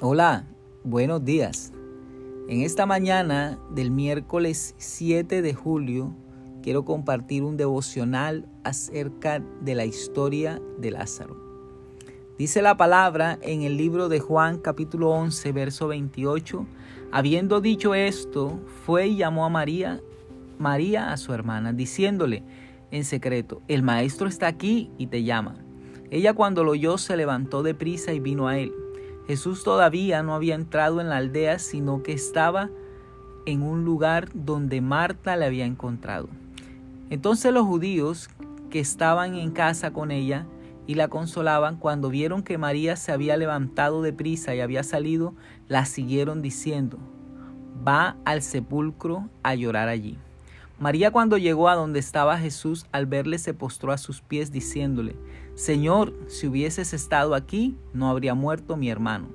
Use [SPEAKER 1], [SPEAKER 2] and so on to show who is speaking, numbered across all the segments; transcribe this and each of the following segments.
[SPEAKER 1] Hola, buenos días. En esta mañana del miércoles 7 de julio quiero compartir un devocional acerca de la historia de Lázaro. Dice la palabra en el libro de Juan capítulo 11 verso 28, habiendo dicho esto, fue y llamó a María, María a su hermana, diciéndole en secreto, el maestro está aquí y te llama. Ella cuando lo oyó se levantó de prisa y vino a él. Jesús todavía no había entrado en la aldea, sino que estaba en un lugar donde Marta le había encontrado. Entonces los judíos que estaban en casa con ella y la consolaban, cuando vieron que María se había levantado de prisa y había salido, la siguieron diciendo, va al sepulcro a llorar allí. María cuando llegó a donde estaba Jesús, al verle se postró a sus pies diciéndole, Señor, si hubieses estado aquí, no habría muerto mi hermano.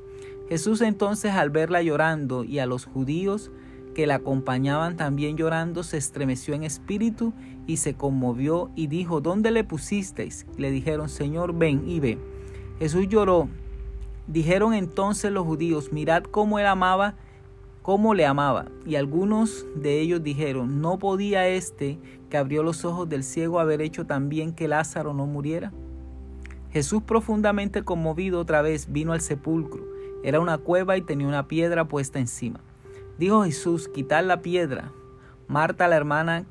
[SPEAKER 1] Jesús entonces al verla llorando y a los judíos que la acompañaban también llorando, se estremeció en espíritu y se conmovió y dijo, ¿dónde le pusisteis? le dijeron, Señor, ven y ve. Jesús lloró. Dijeron entonces los judíos, mirad cómo él amaba cómo le amaba. Y algunos de ellos dijeron, ¿no podía este que abrió los ojos del ciego haber hecho también que Lázaro no muriera? Jesús profundamente conmovido otra vez vino al sepulcro. Era una cueva y tenía una piedra puesta encima. Dijo Jesús, quitad la piedra. Marta, la hermana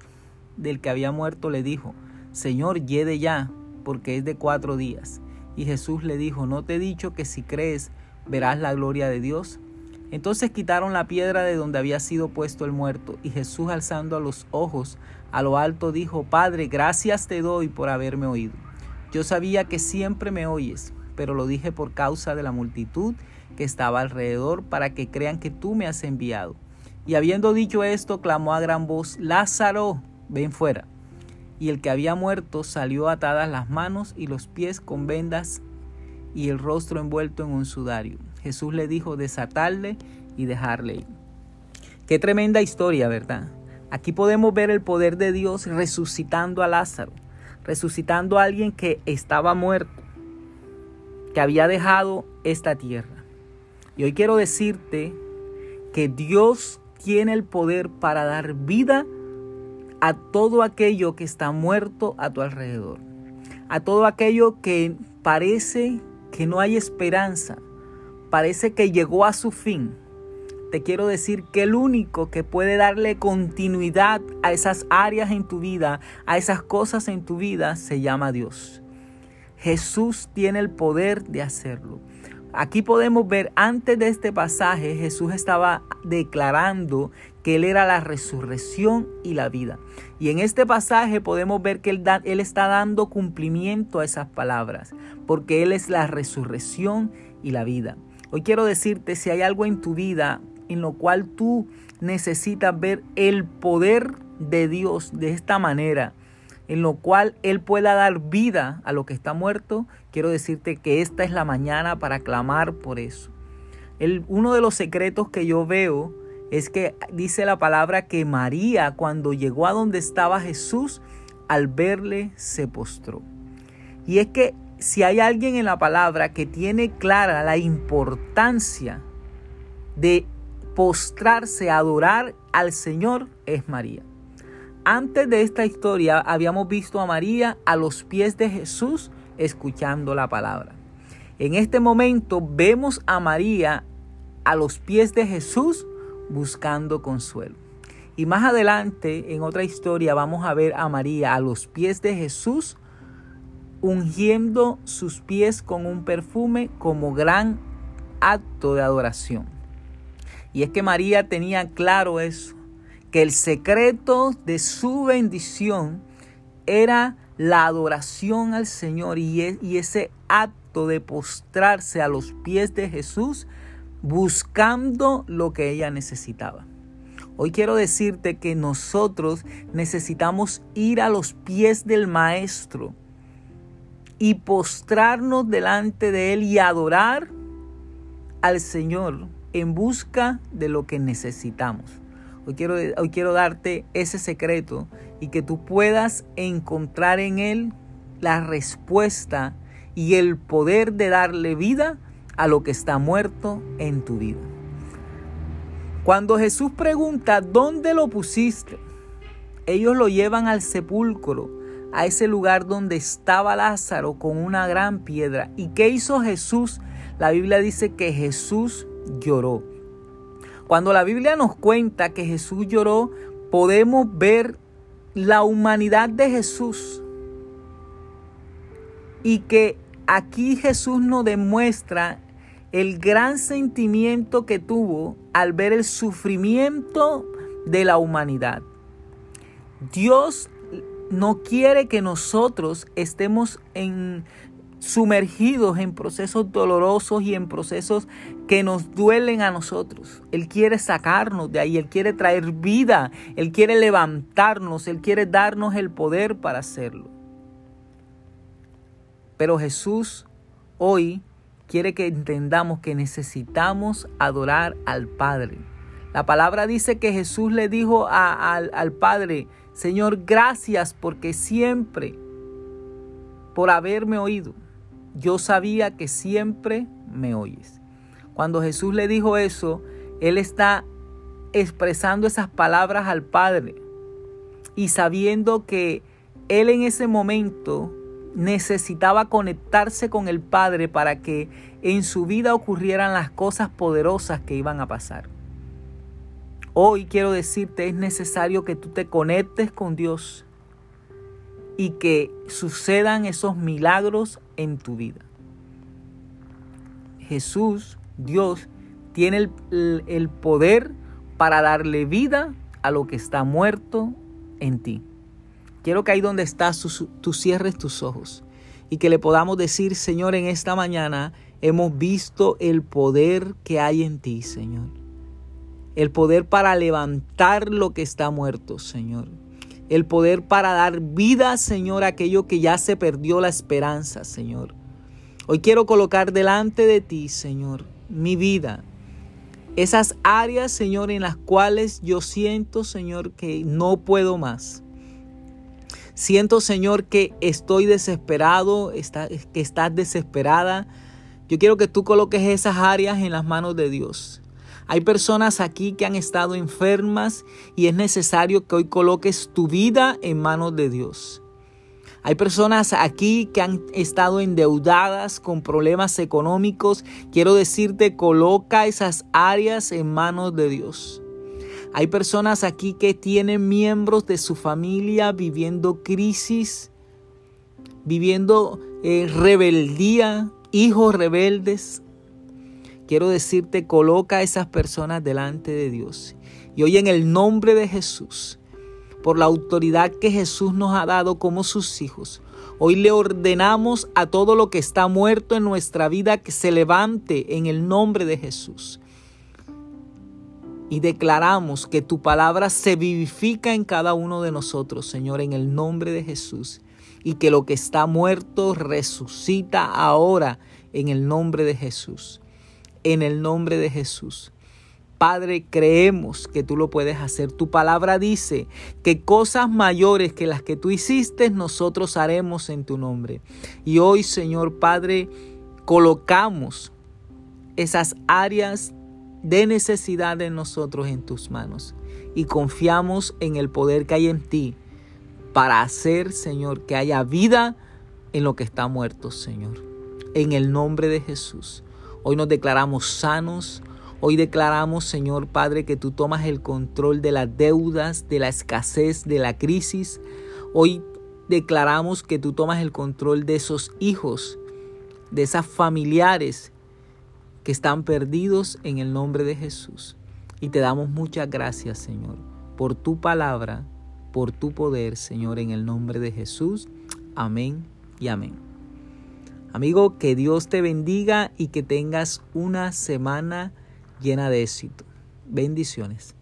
[SPEAKER 1] del que había muerto, le dijo, Señor, yede ya, porque es de cuatro días. Y Jesús le dijo, ¿no te he dicho que si crees verás la gloria de Dios? Entonces quitaron la piedra de donde había sido puesto el muerto, y Jesús alzando los ojos a lo alto dijo, Padre, gracias te doy por haberme oído. Yo sabía que siempre me oyes, pero lo dije por causa de la multitud que estaba alrededor, para que crean que tú me has enviado. Y habiendo dicho esto, clamó a gran voz, Lázaro, ven fuera. Y el que había muerto salió atadas las manos y los pies con vendas y el rostro envuelto en un sudario. Jesús le dijo desatarle y dejarle ir. Qué tremenda historia, ¿verdad? Aquí podemos ver el poder de Dios resucitando a Lázaro, resucitando a alguien que estaba muerto, que había dejado esta tierra. Y hoy quiero decirte que Dios tiene el poder para dar vida a todo aquello que está muerto a tu alrededor, a todo aquello que parece que no hay esperanza, parece que llegó a su fin, te quiero decir que el único que puede darle continuidad a esas áreas en tu vida, a esas cosas en tu vida, se llama Dios. Jesús tiene el poder de hacerlo. Aquí podemos ver, antes de este pasaje, Jesús estaba declarando que Él era la resurrección y la vida. Y en este pasaje podemos ver que Él, él está dando cumplimiento a esas palabras, porque Él es la resurrección y la vida. Hoy quiero decirte, si hay algo en tu vida en lo cual tú necesitas ver el poder de Dios de esta manera, en lo cual Él pueda dar vida a lo que está muerto, quiero decirte que esta es la mañana para clamar por eso. El, uno de los secretos que yo veo es que dice la palabra que María cuando llegó a donde estaba Jesús, al verle se postró. Y es que si hay alguien en la palabra que tiene clara la importancia de postrarse, a adorar al Señor, es María. Antes de esta historia habíamos visto a María a los pies de Jesús escuchando la palabra. En este momento vemos a María a los pies de Jesús buscando consuelo. Y más adelante, en otra historia, vamos a ver a María a los pies de Jesús ungiendo sus pies con un perfume como gran acto de adoración. Y es que María tenía claro eso, que el secreto de su bendición era la adoración al Señor y, ese acto de postrarse a los pies de Jesús buscando lo que ella necesitaba. Hoy quiero decirte que nosotros necesitamos ir a los pies del Maestro y postrarnos delante de Él y adorar al Señor en busca de lo que necesitamos. Hoy quiero, hoy quiero darte ese secreto y que tú puedas encontrar en Él la respuesta y el poder de darle vida a lo que está muerto en tu vida. Cuando Jesús pregunta, ¿dónde lo pusiste? Ellos lo llevan al sepulcro, a ese lugar donde estaba Lázaro con una gran piedra. ¿Y qué hizo Jesús? La Biblia dice que Jesús lloró. Cuando la Biblia nos cuenta que Jesús lloró, podemos ver la humanidad de Jesús. Y que aquí Jesús nos demuestra el gran sentimiento que tuvo al ver el sufrimiento de la humanidad. Dios no quiere que nosotros estemos en, sumergidos en procesos dolorosos y en procesos que nos duelen a nosotros. Él quiere sacarnos de ahí, Él quiere traer vida, Él quiere levantarnos, Él quiere darnos el poder para hacerlo. Pero Jesús hoy quiere que entendamos que necesitamos adorar al Padre. La palabra dice que Jesús le dijo al, al Padre, Señor, gracias porque siempre, por haberme oído, yo sabía que siempre me oyes. Cuando Jesús le dijo eso, Él está expresando esas palabras al Padre y sabiendo que Él en ese momento necesitaba conectarse con el Padre para que en su vida ocurrieran las cosas poderosas que iban a pasar. Hoy quiero decirte, es necesario que tú te conectes con Dios y que sucedan esos milagros en tu vida. Jesús, Dios, tiene el, poder para darle vida a lo que está muerto en ti. Quiero que ahí donde estás tú, cierres tus ojos y que le podamos decir, Señor, en esta mañana hemos visto el poder que hay en ti, Señor. El poder para levantar lo que está muerto, Señor. El poder para dar vida, Señor, a aquello que ya se perdió la esperanza, Señor. Hoy quiero colocar delante de ti, Señor, mi vida. Esas áreas, Señor, en las cuales yo siento, Señor, que no puedo más. Siento, Señor, que estoy desesperado, que estás desesperada. Yo quiero que tú coloques esas áreas en las manos de Dios. Hay personas aquí que han estado enfermas y es necesario que hoy coloques tu vida en manos de Dios. Hay personas aquí que han estado endeudadas con problemas económicos. Quiero decirte, coloca esas áreas en manos de Dios. Hay personas aquí que tienen miembros de su familia viviendo crisis, viviendo eh, rebeldía, hijos rebeldes. Quiero decirte, coloca a esas personas delante de Dios. Y hoy en el nombre de Jesús, por la autoridad que Jesús nos ha dado como sus hijos, hoy le ordenamos a todo lo que está muerto en nuestra vida que se levante en el nombre de Jesús y declaramos que tu palabra se vivifica en cada uno de nosotros, Señor, en el nombre de Jesús. Y que lo que está muerto resucita ahora en el nombre de Jesús. En el nombre de Jesús. Padre, creemos que tú lo puedes hacer. Tu palabra dice que cosas mayores que las que tú hiciste nosotros haremos en tu nombre. Y hoy, Señor Padre, colocamos esas áreas de necesidad en nosotros en tus manos y confiamos en el poder que hay en ti para hacer, Señor, que haya vida en lo que está muerto, Señor. En el nombre de Jesús. Hoy nos declaramos sanos. Hoy declaramos, Señor Padre, que tú tomas el control de las deudas, de la escasez, de la crisis. Hoy declaramos que tú tomas el control de esos hijos, de esas familiares que están perdidos en el nombre de Jesús. Y te damos muchas gracias, Señor, por tu palabra, por tu poder, Señor, en el nombre de Jesús. Amén y amén. Amigo, que Dios te bendiga y que tengas una semana llena de éxito. Bendiciones.